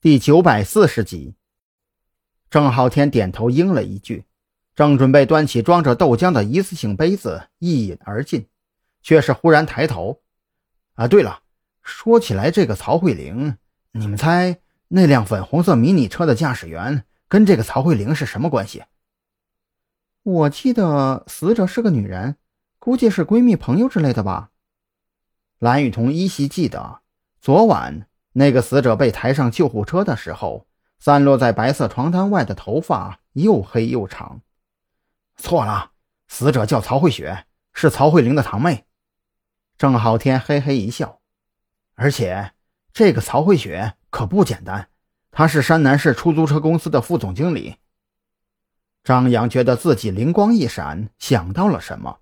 第九百四十集。郑浩天点头应了一句，正准备端起装着豆浆的一次性杯子一饮而尽，却是忽然抬头：“啊，对了，说起来，这个曹慧玲，你们猜那辆粉红色迷你车的驾驶员跟这个曹慧玲是什么关系？”我记得死者是个女人，估计是闺蜜、朋友之类的吧。蓝雨桐依稀记得，昨晚那个死者被抬上救护车的时候。散落在白色床单外的头发又黑又长。错了，死者叫曹慧雪，是曹慧玲的堂妹。郑浩天嘿嘿一笑，而且这个曹慧雪可不简单，她是山南市出租车公司的副总经理。张扬觉得自己灵光一闪，想到了什么，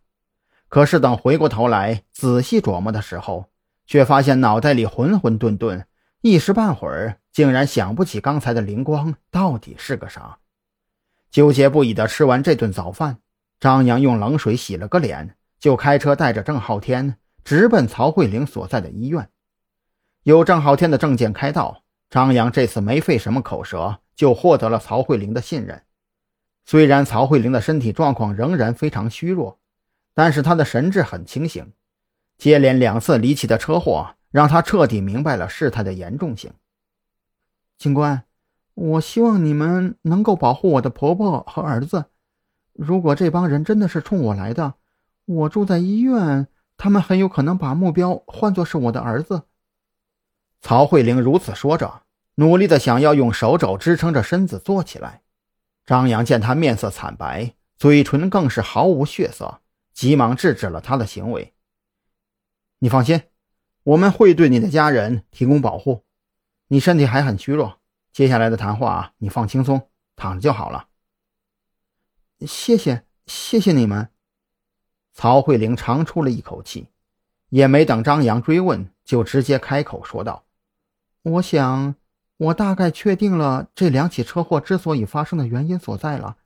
可是等回过头来仔细琢磨的时候，却发现脑袋里混混沌沌。一时半会儿，竟然想不起刚才的灵光到底是个啥。纠结不已的吃完这顿早饭，张扬用冷水洗了个脸，就开车带着郑浩天直奔曹慧玲所在的医院。有郑浩天的证件开道，张扬这次没费什么口舌，就获得了曹慧玲的信任。虽然曹慧玲的身体状况仍然非常虚弱，但是她的神志很清醒。接连两次离奇的车祸。让他彻底明白了事态的严重性。警官，我希望你们能够保护我的婆婆和儿子。如果这帮人真的是冲我来的，我住在医院，他们很有可能把目标换作是我的儿子。曹慧玲如此说着，努力的想要用手肘支撑着身子坐起来。张扬见她面色惨白，嘴唇更是毫无血色，急忙制止了她的行为。你放心。我们会对你的家人提供保护，你身体还很虚弱，接下来的谈话你放轻松，躺着就好了。谢谢，谢谢你们。曹慧玲长出了一口气，也没等张扬追问，就直接开口说道：“我想，我大概确定了这两起车祸之所以发生的原因所在了，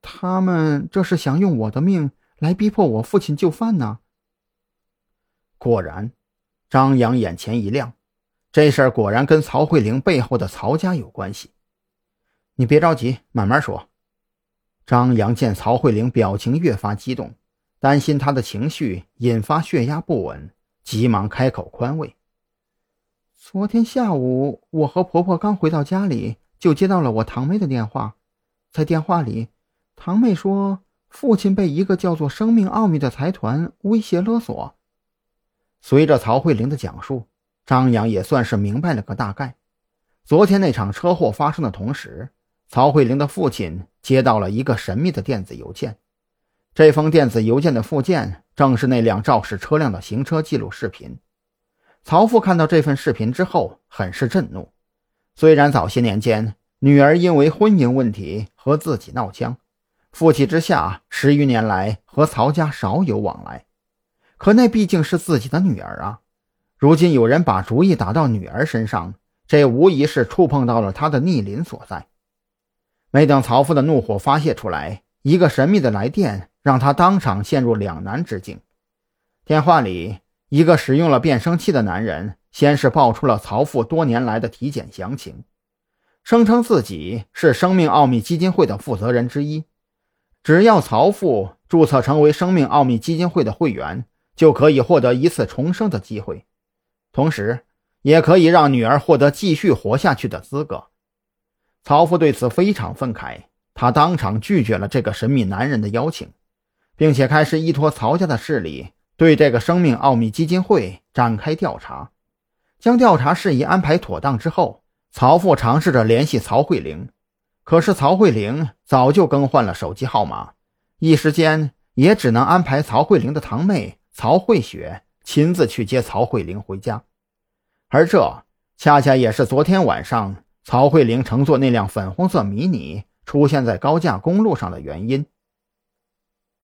他们这是想用我的命来逼迫我父亲就范呢。”果然。张扬眼前一亮，这事儿果然跟曹慧玲背后的曹家有关系。你别着急，慢慢说。张扬见曹慧玲表情越发激动，担心她的情绪引发血压不稳，急忙开口宽慰：“昨天下午，我和婆婆刚回到家里，就接到了我堂妹的电话。在电话里，堂妹说父亲被一个叫做‘生命奥秘’的财团威胁勒索。”随着曹慧玲的讲述，张扬也算是明白了个大概。昨天那场车祸发生的同时，曹慧玲的父亲接到了一个神秘的电子邮件。这封电子邮件的附件正是那辆肇事车辆的行车记录视频。曹父看到这份视频之后，很是震怒。虽然早些年间女儿因为婚姻问题和自己闹僵，负气之下十余年来和曹家少有往来。可那毕竟是自己的女儿啊！如今有人把主意打到女儿身上，这无疑是触碰到了他的逆鳞所在。没等曹父的怒火发泄出来，一个神秘的来电让他当场陷入两难之境。电话里，一个使用了变声器的男人先是报出了曹父多年来的体检详情，声称自己是生命奥秘基金会的负责人之一，只要曹父注册成为生命奥秘基金会的会员。就可以获得一次重生的机会，同时也可以让女儿获得继续活下去的资格。曹父对此非常愤慨，他当场拒绝了这个神秘男人的邀请，并且开始依托曹家的势力对这个生命奥秘基金会展开调查。将调查事宜安排妥当之后，曹父尝试着联系曹慧玲，可是曹慧玲早就更换了手机号码，一时间也只能安排曹慧玲的堂妹。曹慧雪亲自去接曹慧玲回家，而这恰恰也是昨天晚上曹慧玲乘坐那辆粉红色迷你出现在高架公路上的原因。